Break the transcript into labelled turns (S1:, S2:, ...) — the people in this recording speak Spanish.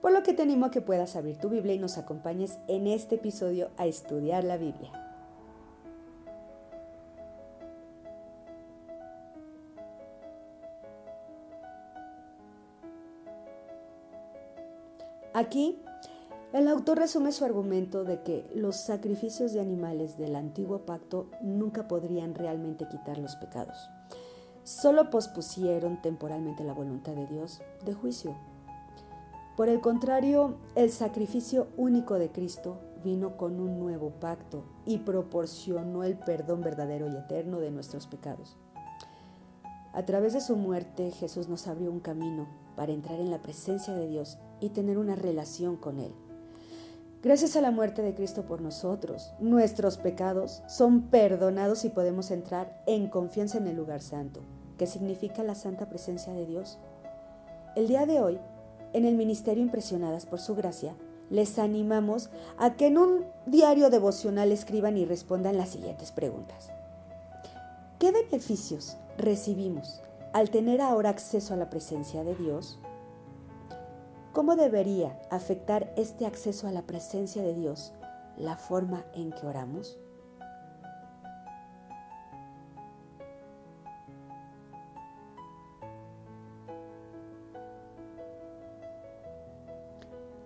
S1: por lo que te animo a que puedas abrir tu Biblia y nos acompañes en este episodio a estudiar la Biblia. Aquí, el autor resume su argumento de que los sacrificios de animales del antiguo pacto nunca podrían realmente quitar los pecados. Solo pospusieron temporalmente la voluntad de Dios de juicio por el contrario, el sacrificio único de Cristo vino con un nuevo pacto y proporcionó el perdón verdadero y eterno de nuestros pecados. A través de su muerte, Jesús nos abrió un camino para entrar en la presencia de Dios y tener una relación con Él. Gracias a la muerte de Cristo por nosotros, nuestros pecados son perdonados y podemos entrar en confianza en el lugar santo, que significa la santa presencia de Dios. El día de hoy en el Ministerio Impresionadas por Su Gracia, les animamos a que en un diario devocional escriban y respondan las siguientes preguntas. ¿Qué beneficios recibimos al tener ahora acceso a la presencia de Dios? ¿Cómo debería afectar este acceso a la presencia de Dios la forma en que oramos?